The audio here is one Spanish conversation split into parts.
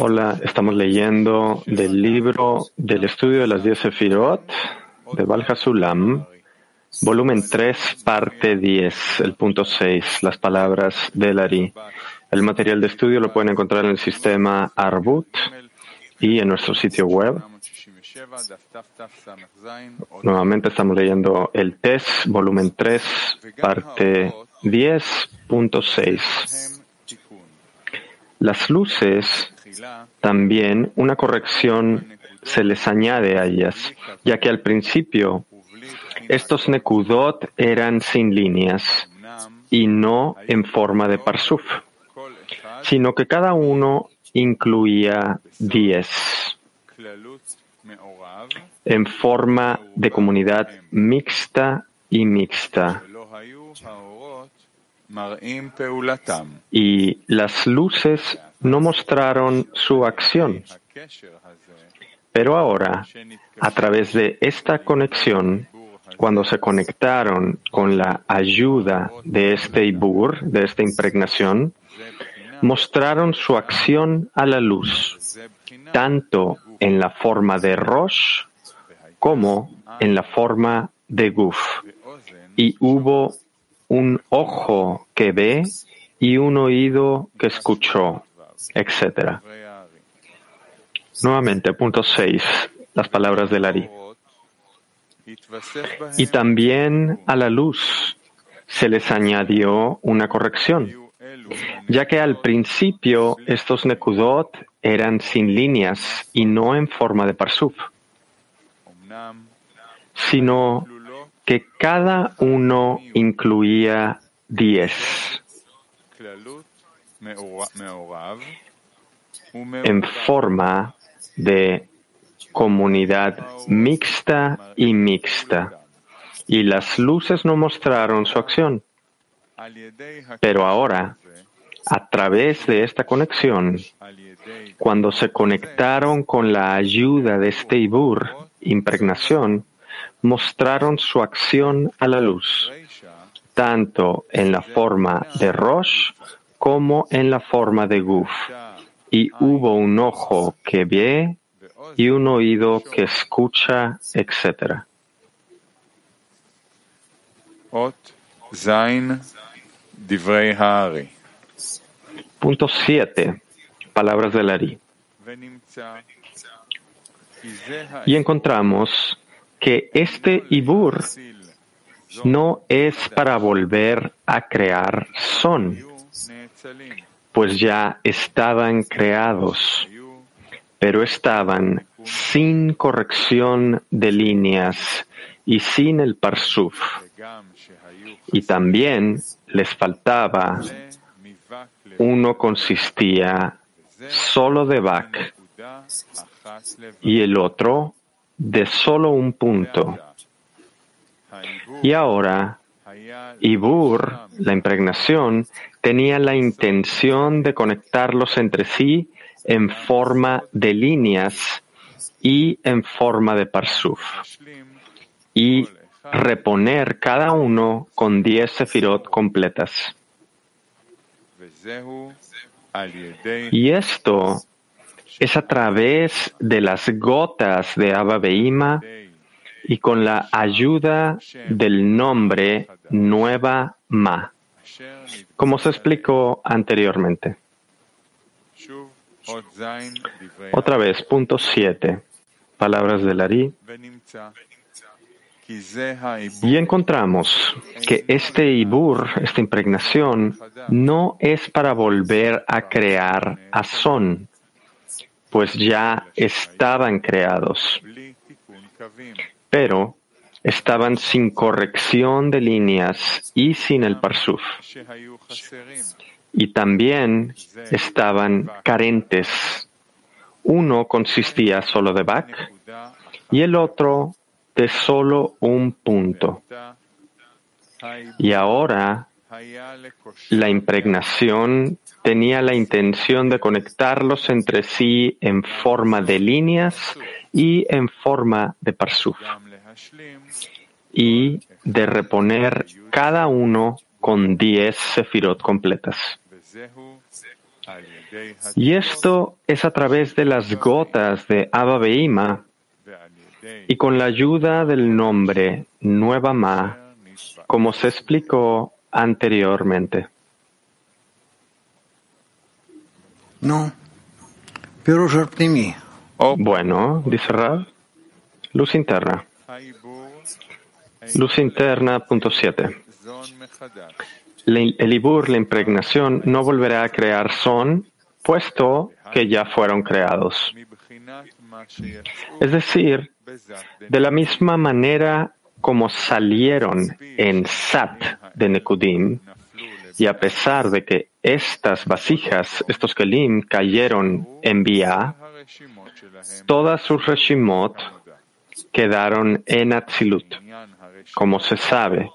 Hola, estamos leyendo del libro del estudio de las 10 Sefirot de Valhasulam, volumen 3, parte 10, el punto 6, las palabras del Ari. El material de estudio lo pueden encontrar en el sistema Arbut y en nuestro sitio web. Nuevamente estamos leyendo el test, volumen 3, parte 10.6. Las luces también una corrección se les añade a ellas, ya que al principio estos nekudot eran sin líneas y no en forma de parsuf, sino que cada uno incluía 10 en forma de comunidad mixta y mixta. Y las luces no mostraron su acción. Pero ahora, a través de esta conexión, cuando se conectaron con la ayuda de este ibur, de esta impregnación, mostraron su acción a la luz, tanto en la forma de Rosh como en la forma de Guf. Y hubo un ojo que ve y un oído que escuchó, etc. Nuevamente, punto 6, las palabras del Ari. Y también a la luz se les añadió una corrección, ya que al principio estos Nekudot eran sin líneas y no en forma de parsuf, sino que cada uno incluía diez en forma de comunidad mixta y mixta. Y las luces no mostraron su acción. Pero ahora, a través de esta conexión, cuando se conectaron con la ayuda de este Ibur, impregnación, mostraron su acción a la luz, tanto en la forma de Rosh como en la forma de Guf. Y hubo un ojo que ve y un oído que escucha, etc. Punto 7. Palabras del Ari. Y encontramos que este Ibur no es para volver a crear son, pues ya estaban creados, pero estaban sin corrección de líneas y sin el parsuf. Y también les faltaba, uno consistía solo de Bak y el otro de solo un punto. Y ahora, Ibur, la impregnación, tenía la intención de conectarlos entre sí en forma de líneas y en forma de parsuf, y reponer cada uno con diez sefirot completas. Y esto es a través de las gotas de Abba Beima y con la ayuda del nombre Nueva Ma, como se explicó anteriormente. Otra vez, punto 7, palabras de Lari. Y encontramos que este Ibur, esta impregnación, no es para volver a crear a Son, pues ya estaban creados, pero estaban sin corrección de líneas y sin el parsuf. Y también estaban carentes. Uno consistía solo de Bak y el otro de solo un punto. Y ahora la impregnación tenía la intención de conectarlos entre sí en forma de líneas y en forma de parsuf, y de reponer cada uno con diez sefirot completas. Y esto es a través de las gotas de Abba Beima y con la ayuda del nombre Nueva Ma, como se explicó anteriormente. No. Bueno, dice Rab, luz interna. Luz interna, punto 7. El Ibur, la impregnación, no volverá a crear son, puesto que ya fueron creados. Es decir, de la misma manera como salieron en Sat de Nekudim, y a pesar de que estas vasijas, estos kelim, cayeron en Bia, todas sus reshimot quedaron en Atzilut, como se sabe,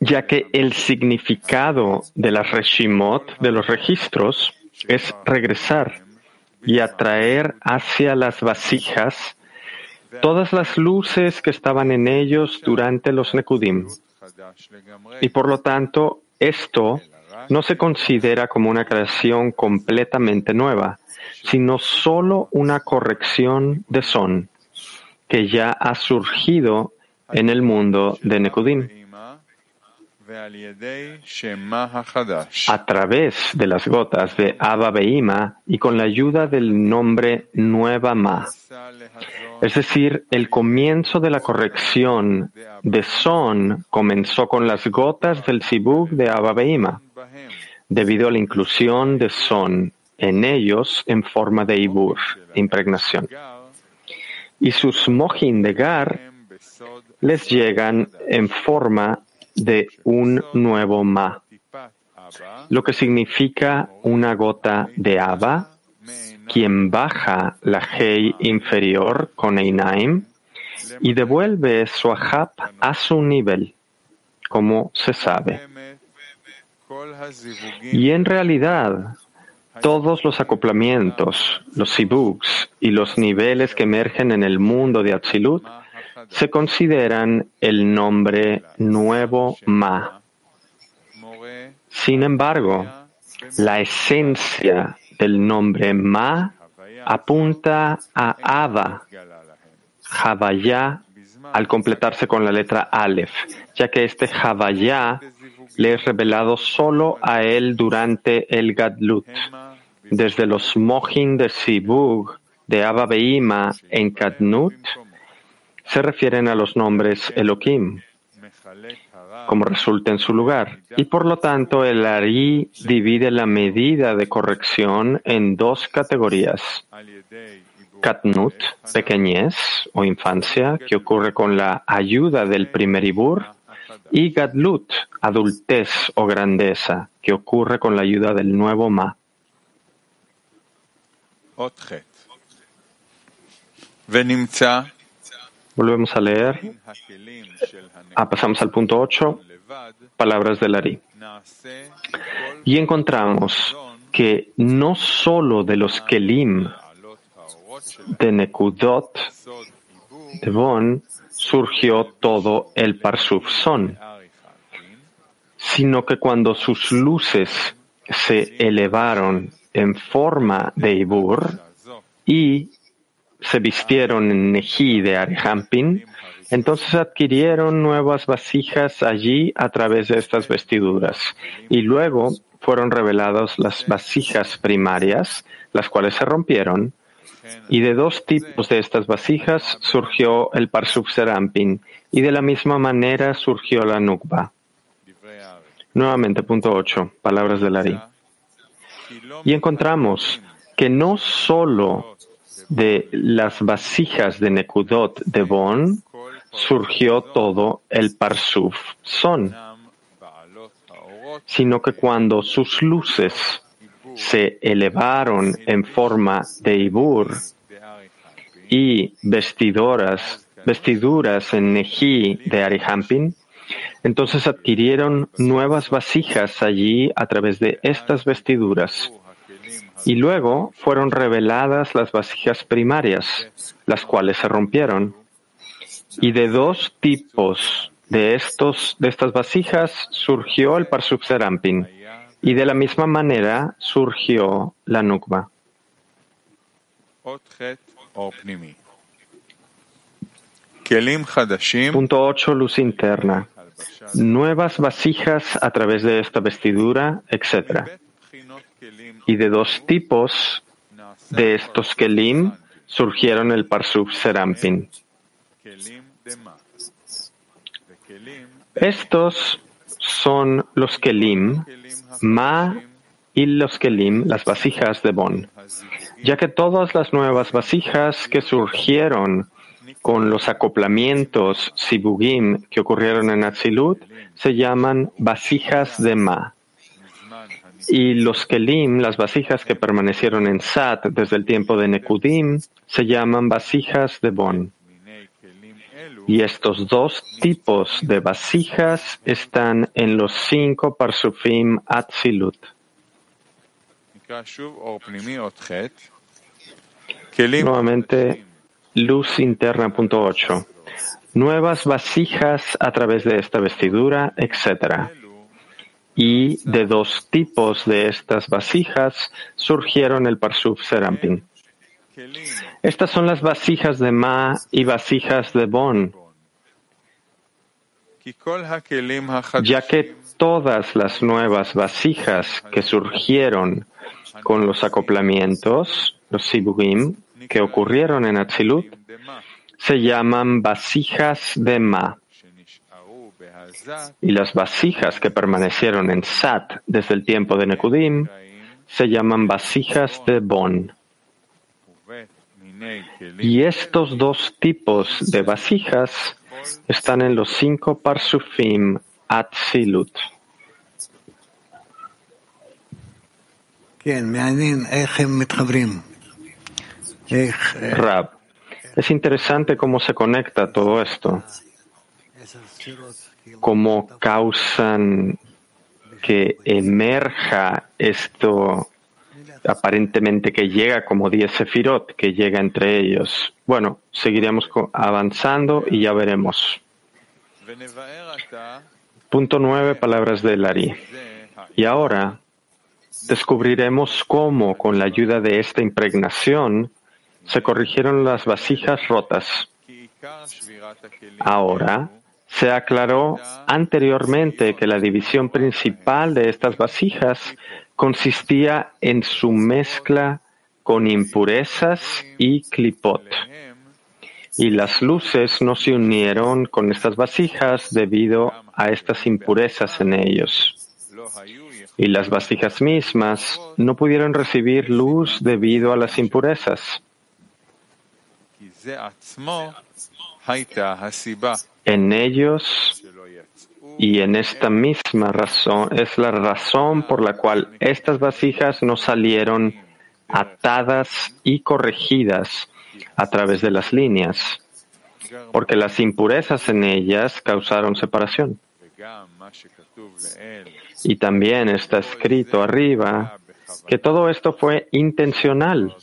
ya que el significado de las reshimot, de los registros, es regresar y atraer hacia las vasijas todas las luces que estaban en ellos durante los Nekudim. Y por lo tanto, esto no se considera como una creación completamente nueva, sino solo una corrección de son que ya ha surgido en el mundo de Nekudim a través de las gotas de Abba Beima y con la ayuda del nombre Nueva Ma. Es decir, el comienzo de la corrección de Son comenzó con las gotas del Sibug de Abba Beima, debido a la inclusión de Son en ellos en forma de Ibur, impregnación. Y sus Mohin de Gar les llegan en forma de un nuevo ma, lo que significa una gota de Abba, quien baja la Hei inferior con Einaim y devuelve su Ahab a su nivel, como se sabe. Y en realidad, todos los acoplamientos, los sibuks y los niveles que emergen en el mundo de Atzilut se consideran el nombre nuevo Ma. Sin embargo, la esencia del nombre Ma apunta a Ava, Javaya, al completarse con la letra Aleph, ya que este Javaya le es revelado solo a él durante el Gadlut. Desde los Mohin de Sibug de Abba Beima en Kadnut, se refieren a los nombres Elohim, como resulta en su lugar. Y por lo tanto, el Ari divide la medida de corrección en dos categorías. Katnut, pequeñez o infancia, que ocurre con la ayuda del primer Ibur, y Gadlut, adultez o grandeza, que ocurre con la ayuda del nuevo Ma. Volvemos a leer. Ah, pasamos al punto 8, palabras del Ari. Y encontramos que no solo de los Kelim de Nekudot, de Bon, surgió todo el Parsuf Son, sino que cuando sus luces se elevaron en forma de Ibur y se vistieron en Neji de Arihampin, entonces adquirieron nuevas vasijas allí a través de estas vestiduras. Y luego fueron reveladas las vasijas primarias, las cuales se rompieron. Y de dos tipos de estas vasijas surgió el Parsuf Serampin, y de la misma manera surgió la Nukba. Nuevamente, punto 8, palabras de Lari. Y encontramos que no solo de las vasijas de Nekudot de Bon surgió todo el Parsuf Son, sino que cuando sus luces se elevaron en forma de Ibur y vestiduras, vestiduras en Neji de Arihampin, entonces adquirieron nuevas vasijas allí a través de estas vestiduras y luego fueron reveladas las vasijas primarias, las cuales se rompieron. Y de dos tipos de, estos, de estas vasijas surgió el Parsuf Serampin y de la misma manera surgió la Nukba. Punto 8. Luz interna. Nuevas vasijas a través de esta vestidura, etc. Y de dos tipos de estos kelim surgieron el Parsuf Serampin. Estos son los kelim, ma y los kelim, las vasijas de Bon, ya que todas las nuevas vasijas que surgieron con los acoplamientos sibugim que ocurrieron en Atzilut se llaman vasijas de ma. Y los kelim, las vasijas que permanecieron en Sat desde el tiempo de Nekudim, se llaman vasijas de Bon. Y estos dos tipos de vasijas están en los cinco parsufim Atzilut. Nuevamente, luz interna punto 8. Nuevas vasijas a través de esta vestidura, etc. Y de dos tipos de estas vasijas surgieron el Parsuf Serampin. Estas son las vasijas de Ma y vasijas de Bon, ya que todas las nuevas vasijas que surgieron con los acoplamientos, los sibugim, que ocurrieron en Atzilut, se llaman vasijas de Ma. Y las vasijas que permanecieron en Sat desde el tiempo de Nekudim se llaman vasijas de Bon. Y estos dos tipos de vasijas están en los cinco parsufim Atzilut. Rab, es interesante cómo se conecta todo esto, cómo causan que emerja esto aparentemente que llega como 10 sefirot, que llega entre ellos. Bueno, seguiremos avanzando y ya veremos. Punto 9, palabras de Lari. Y ahora descubriremos cómo, con la ayuda de esta impregnación, se corrigieron las vasijas rotas. Ahora, se aclaró anteriormente que la división principal de estas vasijas consistía en su mezcla con impurezas y clipot. Y las luces no se unieron con estas vasijas debido a estas impurezas en ellos. Y las vasijas mismas no pudieron recibir luz debido a las impurezas. En ellos y en esta misma razón es la razón por la cual estas vasijas no salieron atadas y corregidas a través de las líneas, porque las impurezas en ellas causaron separación. Y también está escrito arriba que todo esto fue intencional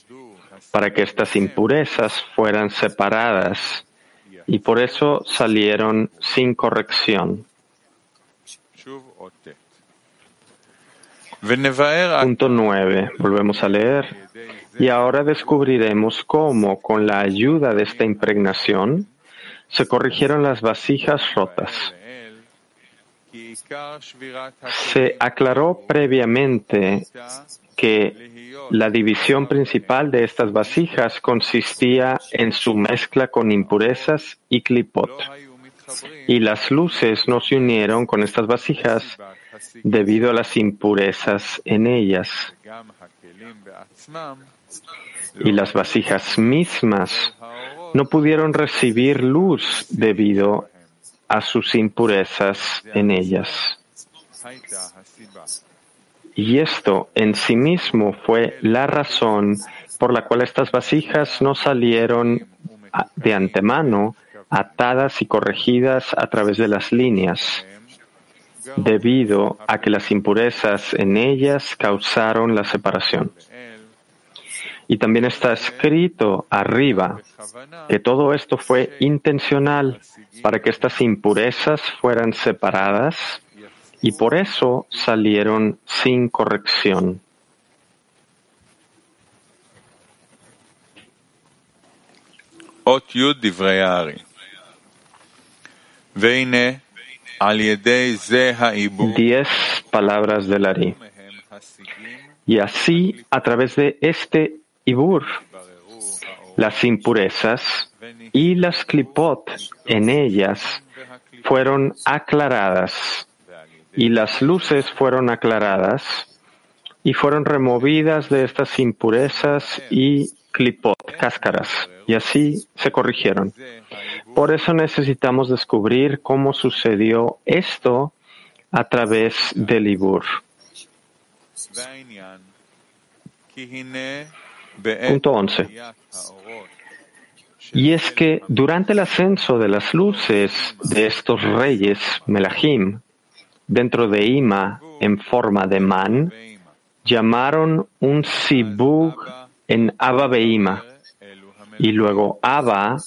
para que estas impurezas fueran separadas y por eso salieron sin corrección. Punto 9. Volvemos a leer. Y ahora descubriremos cómo, con la ayuda de esta impregnación, se corrigieron las vasijas rotas. Se aclaró previamente que la división principal de estas vasijas consistía en su mezcla con impurezas y clipot. Y las luces no se unieron con estas vasijas debido a las impurezas en ellas. Y las vasijas mismas no pudieron recibir luz debido a sus impurezas en ellas. Y esto en sí mismo fue la razón por la cual estas vasijas no salieron de antemano atadas y corregidas a través de las líneas, debido a que las impurezas en ellas causaron la separación. Y también está escrito arriba que todo esto fue intencional para que estas impurezas fueran separadas y por eso salieron sin corrección. Diez palabras del Ari. Y así, a través de este Ibur, las impurezas y las clipot en ellas fueron aclaradas y las luces fueron aclaradas y fueron removidas de estas impurezas y clipot, cáscaras, y así se corrigieron. Por eso necesitamos descubrir cómo sucedió esto a través del Ibur. Punto 11. Y es que durante el ascenso de las luces de estos reyes, Melahim, dentro de Ima en forma de man, llamaron un sibug en Abba Beima. Y luego Abba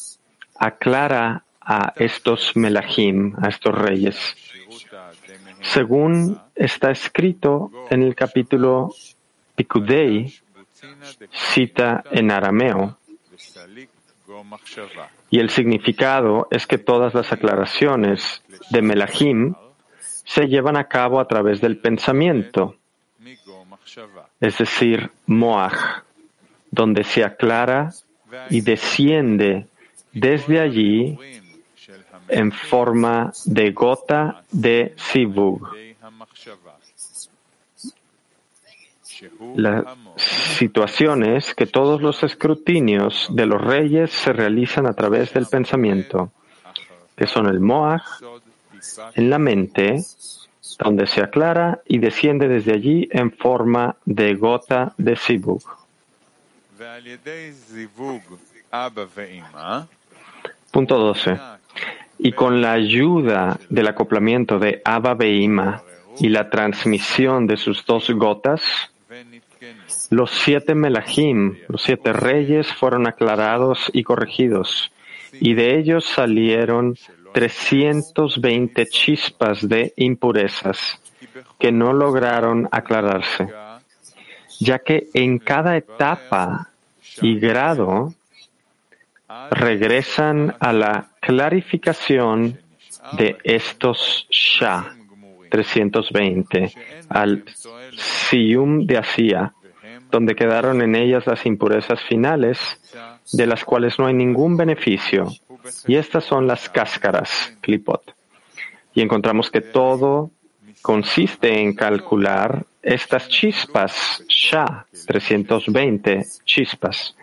aclara a estos Melahim, a estos reyes. Según está escrito en el capítulo Pikudei, cita en arameo, y el significado es que todas las aclaraciones de Melahim se llevan a cabo a través del pensamiento, es decir, Moach, donde se aclara y desciende desde allí en forma de gota de Sibug. La situación es que todos los escrutinios de los reyes se realizan a través del pensamiento, que son el Moach en la mente, donde se aclara y desciende desde allí en forma de gota de Sibug. Punto 12. Y con la ayuda del acoplamiento de Abba Beima y la transmisión de sus dos gotas, los siete Melahim, los siete reyes, fueron aclarados y corregidos, y de ellos salieron 320 chispas de impurezas que no lograron aclararse, ya que en cada etapa y grado regresan a la clarificación de estos Shah 320 al Siyum de Asia, donde quedaron en ellas las impurezas finales, de las cuales no hay ningún beneficio. Y estas son las cáscaras, clipot. Y encontramos que todo consiste en calcular estas chispas, Shah, 320 chispas,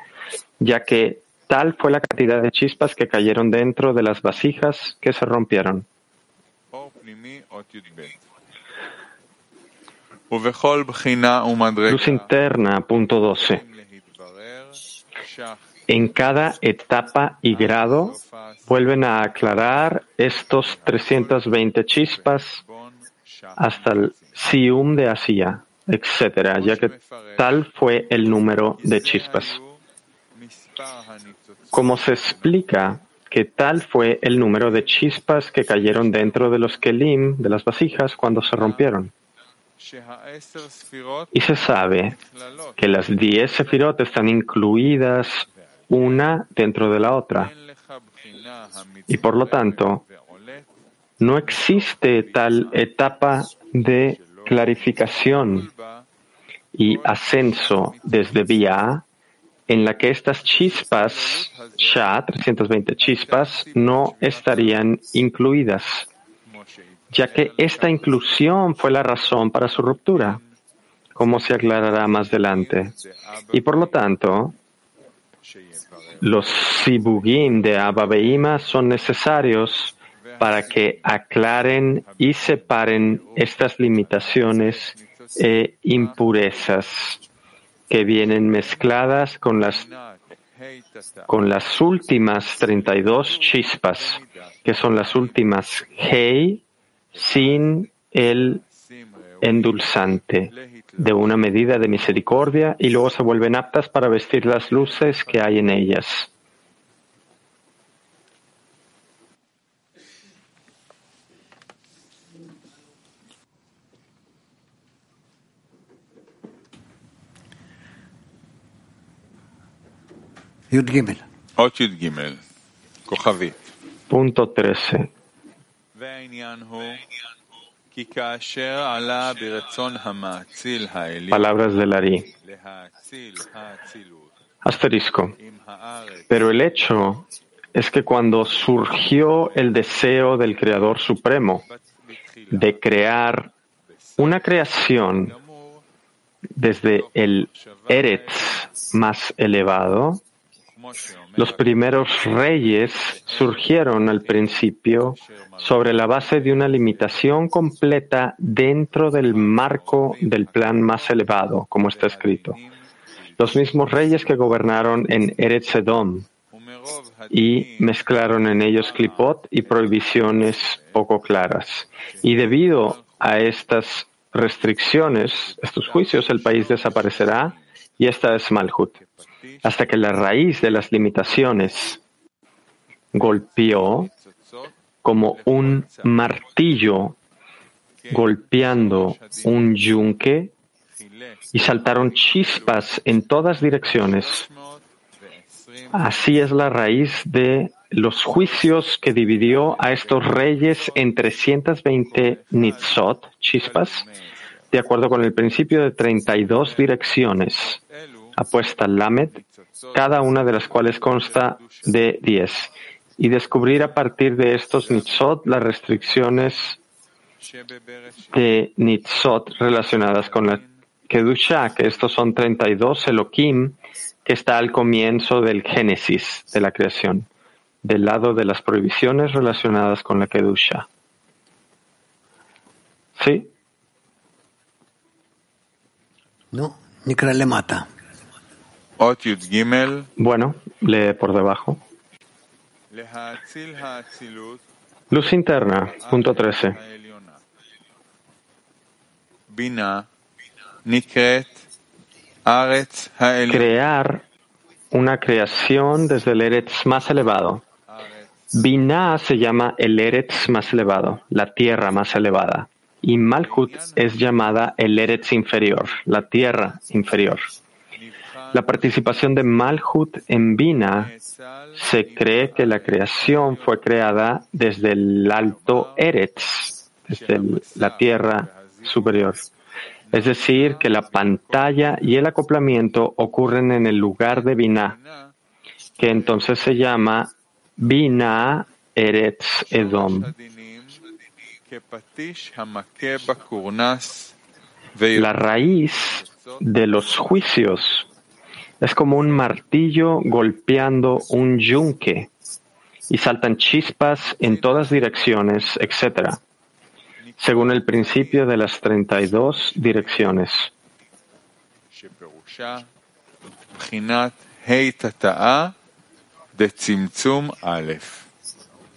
ya que tal fue la cantidad de chispas que cayeron dentro de las vasijas que se rompieron. Luz interna, punto 12. En cada etapa y grado vuelven a aclarar estos 320 chispas hasta el Sium de Asia, etc., ya que tal fue el número de chispas. Como se explica que tal fue el número de chispas que cayeron dentro de los kelim, de las vasijas, cuando se rompieron. Y se sabe que las diez sefirot están incluidas una dentro de la otra. Y por lo tanto, no existe tal etapa de clarificación y ascenso desde vía en la que estas chispas, Sha, 320 chispas, no estarían incluidas ya que esta inclusión fue la razón para su ruptura, como se aclarará más adelante. Y por lo tanto, los sibugim de Abba Beima son necesarios para que aclaren y separen estas limitaciones e impurezas que vienen mezcladas con las, con las últimas 32 chispas, que son las últimas Hei, sin el endulzante, de una medida de misericordia y luego se vuelven aptas para vestir las luces que hay en ellas. Punto 13. Palabras del Ari. Asterisco. Pero el hecho es que cuando surgió el deseo del Creador Supremo de crear una creación desde el Eretz más elevado, los primeros reyes surgieron al principio sobre la base de una limitación completa dentro del marco del plan más elevado, como está escrito. Los mismos reyes que gobernaron en Eretz Edom y mezclaron en ellos clipot y prohibiciones poco claras. Y debido a estas restricciones, estos juicios, el país desaparecerá y esta es Malhut hasta que la raíz de las limitaciones golpeó como un martillo golpeando un yunque y saltaron chispas en todas direcciones. Así es la raíz de los juicios que dividió a estos reyes en 320 nitzot, chispas, de acuerdo con el principio de 32 direcciones apuesta Lamed, cada una de las cuales consta de 10, y descubrir a partir de estos nitzot las restricciones de nitzot relacionadas con la Kedusha, que estos son 32 Elohim, que está al comienzo del Génesis de la creación, del lado de las prohibiciones relacionadas con la Kedusha. ¿Sí? No, Nikra le mata. Bueno, lee por debajo. Luz interna, punto 13. Crear una creación desde el Eretz más elevado. Binah se llama el Eretz más elevado, la tierra más elevada. Y Malhut es llamada el Eretz inferior, la tierra inferior la participación de Malhut en Bina, se cree que la creación fue creada desde el alto Eretz, desde la tierra superior. Es decir, que la pantalla y el acoplamiento ocurren en el lugar de Bina, que entonces se llama Bina Eretz Edom. La raíz de los juicios es como un martillo golpeando un yunque y saltan chispas en todas direcciones, etc. Según el principio de las 32 direcciones.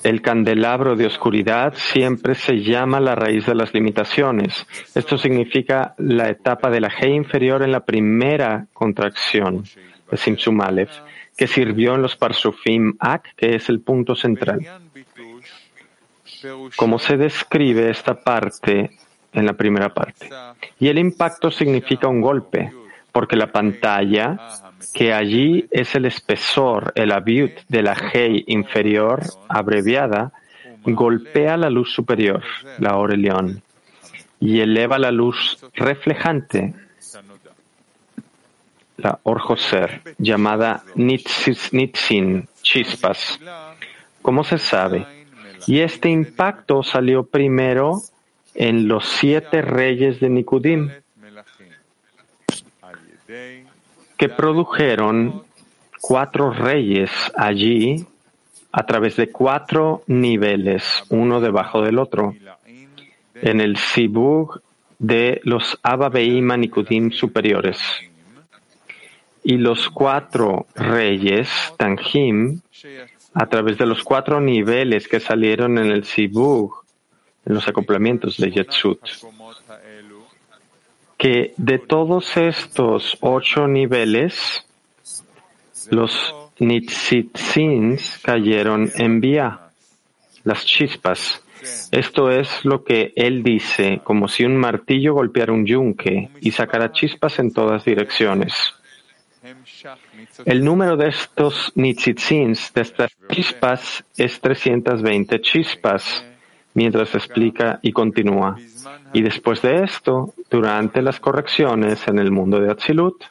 El candelabro de oscuridad siempre se llama la raíz de las limitaciones. Esto significa la etapa de la G inferior en la primera contracción de Simsum Aleph, que sirvió en los Parsufim Ak, que es el punto central. Como se describe esta parte en la primera parte. Y el impacto significa un golpe, porque la pantalla que allí es el espesor, el abiut de la G inferior abreviada, golpea la luz superior, la Aurelión, y eleva la luz reflejante, la Orjoser, llamada Nitzin, chispas. ¿Cómo se sabe? Y este impacto salió primero en los siete reyes de Nikudim, que produjeron cuatro reyes allí a través de cuatro niveles, uno debajo del otro, en el Sibug de los Ababeim Nikudim superiores. Y los cuatro reyes, Tanjim, a través de los cuatro niveles que salieron en el Sibug, en los acoplamientos de Yetzut. Que de todos estos ocho niveles, los nitzitzins cayeron en vía, las chispas. Esto es lo que él dice, como si un martillo golpeara un yunque y sacara chispas en todas direcciones. El número de estos nitzitzins, de estas chispas, es 320 chispas, mientras explica y continúa. Y después de esto, durante las correcciones en el mundo de Atzilut,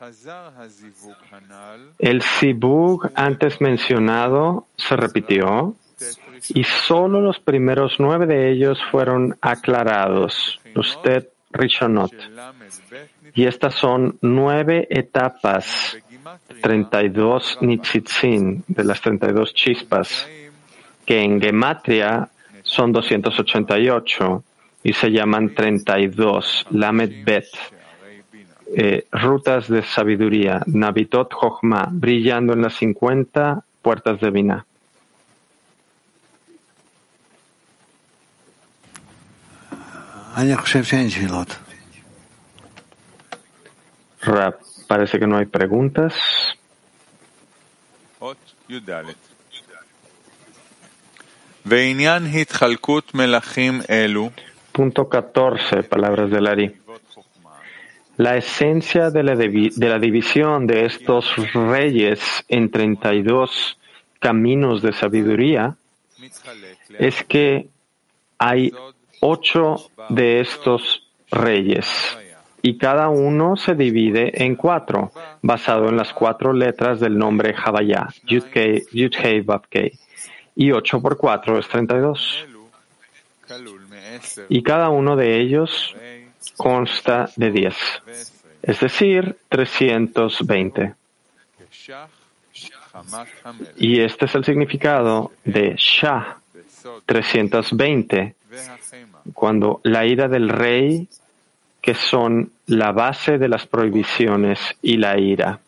el Sibug antes mencionado se repitió y solo los primeros nueve de ellos fueron aclarados, los Tet Rishonot. Y estas son nueve etapas, 32 Nitzitzin, de las 32 chispas, que en Gematria son 288 y se llaman 32, Lamed Bet, eh, rutas de sabiduría, Navitot Jochma, brillando en las 50 puertas de Binah. Rap, parece que no hay preguntas. Punto 14, palabras de Lari. La esencia de la, división de estos reyes en 32 caminos de sabiduría es que hay ocho de estos reyes y cada uno se divide en cuatro, basado en las cuatro letras del nombre Havaya, Yud-Hei, Vav-Kei. Y ocho por cuatro es treinta y dos. Y cada uno de ellos consta de diez, es decir, 320. Y este es el significado de Shah, 320, cuando la ira del rey, que son la base de las prohibiciones y la ira.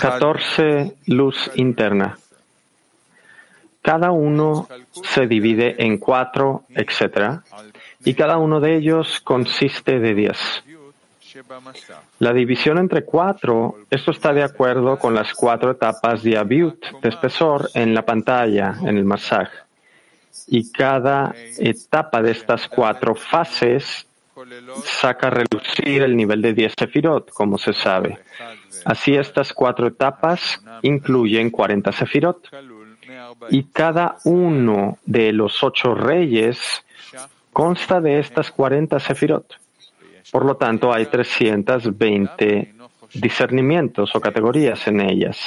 14. Luz interna. Cada uno se divide en cuatro, etc. Y cada uno de ellos consiste de diez. La división entre cuatro, esto está de acuerdo con las cuatro etapas de Abiut, de espesor, en la pantalla, en el masaj. Y cada etapa de estas cuatro fases saca a reducir el nivel de 10 sefirot, como se sabe. Así estas cuatro etapas incluyen 40 sefirot. Y cada uno de los ocho reyes consta de estas 40 sefirot. Por lo tanto, hay 320 discernimientos o categorías en ellas.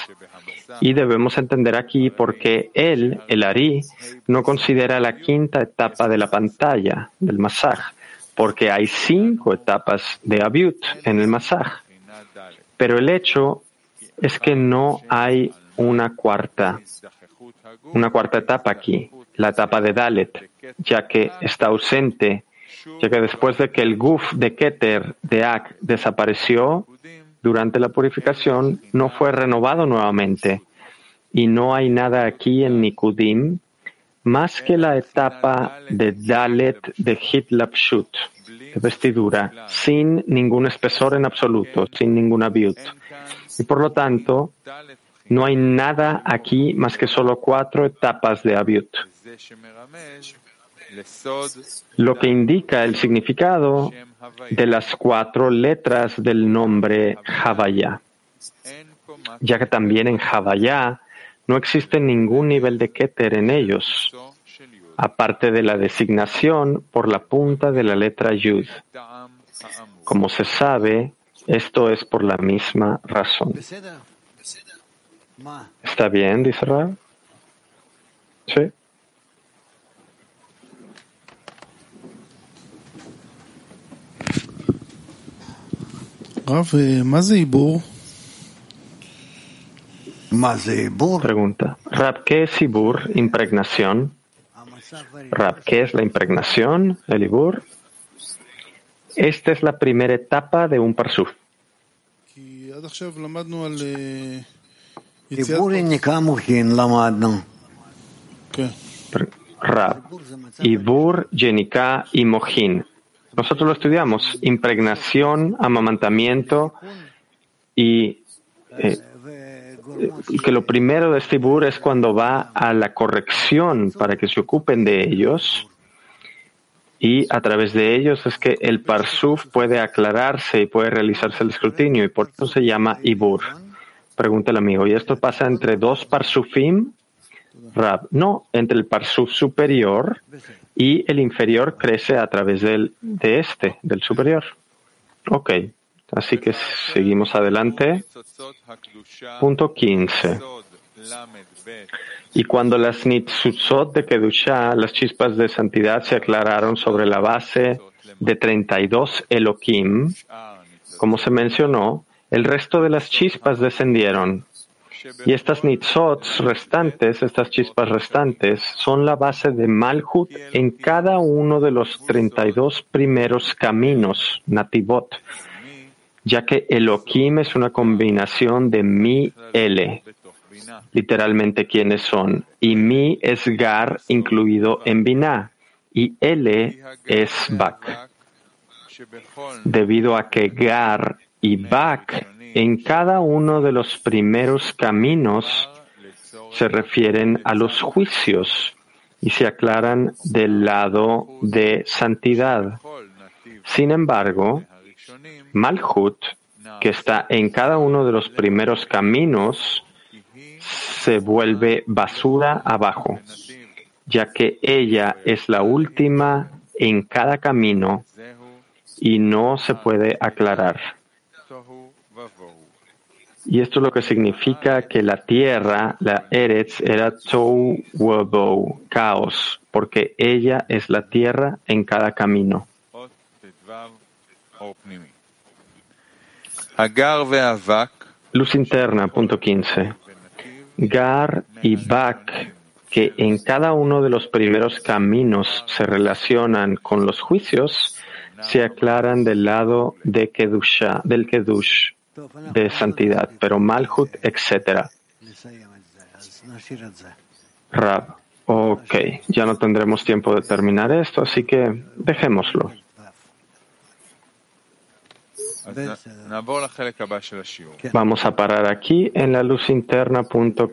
Y debemos entender aquí por qué él, el Ari, no considera la quinta etapa de la pantalla, del masaj, porque hay cinco etapas de Abiut en el masaj. Pero el hecho es que no hay una cuarta, una cuarta etapa aquí, la etapa de Dalet, ya que está ausente ya que después de que el guf de Keter de Ak desapareció durante la purificación, no fue renovado nuevamente. Y no hay nada aquí en Nikudim más que la etapa de Dalet de Hitlapshut, de vestidura, sin ningún espesor en absoluto, sin ninguna biut. Y por lo tanto, no hay nada aquí más que solo cuatro etapas de Abiut lo que indica el significado de las cuatro letras del nombre Havaya, ya que también en Havaya no existe ningún nivel de Keter en ellos, aparte de la designación por la punta de la letra Yud. Como se sabe, esto es por la misma razón. ¿Está bien, dice? Sí. Pregunta. Rab, ¿qué es Ibur? Impregnación. Rab, ¿qué es la impregnación? El Ibur. Esta es la primera etapa de un parsuf. Rab, Ibur, Yenika y Mohin. Nosotros lo estudiamos, impregnación, amamantamiento y eh, que lo primero de este Ibur es cuando va a la corrección para que se ocupen de ellos y a través de ellos es que el Parsuf puede aclararse y puede realizarse el escrutinio y por eso se llama Ibur. Pregunta el amigo, ¿y esto pasa entre dos Parsufim? Rab, no, entre el Parsuf superior y el inferior crece a través del, de este, del superior. Ok, así que seguimos adelante. Punto 15. Y cuando las nitzutzot de Kedusha, las chispas de santidad, se aclararon sobre la base de 32 Elohim, como se mencionó, el resto de las chispas descendieron. Y estas nitzots restantes, estas chispas restantes, son la base de Malhut en cada uno de los 32 primeros caminos, nativot, ya que Elohim es una combinación de mi, L, literalmente quiénes son. Y mi es Gar incluido en Binah y L es Bak. Debido a que Gar y Bak en cada uno de los primeros caminos se refieren a los juicios y se aclaran del lado de santidad. Sin embargo, Malhut, que está en cada uno de los primeros caminos, se vuelve basura abajo, ya que ella es la última en cada camino y no se puede aclarar. Y esto es lo que significa que la tierra, la Eretz, era Tou Wabo, caos, porque ella es la tierra en cada camino. Luz interna, punto 15. Gar y Bak, que en cada uno de los primeros caminos se relacionan con los juicios, se aclaran del lado de Kedusha, del Kedush, de santidad, pero Malhut, etc. Rab, ok, ya no tendremos tiempo de terminar esto, así que dejémoslo. Vamos a parar aquí en la luz interna.